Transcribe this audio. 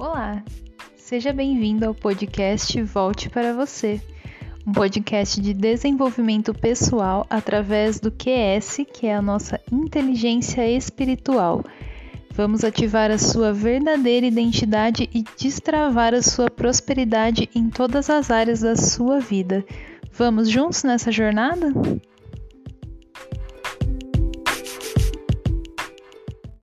Olá, seja bem-vindo ao podcast Volte para Você, um podcast de desenvolvimento pessoal através do QS, que é a nossa inteligência espiritual. Vamos ativar a sua verdadeira identidade e destravar a sua prosperidade em todas as áreas da sua vida. Vamos juntos nessa jornada?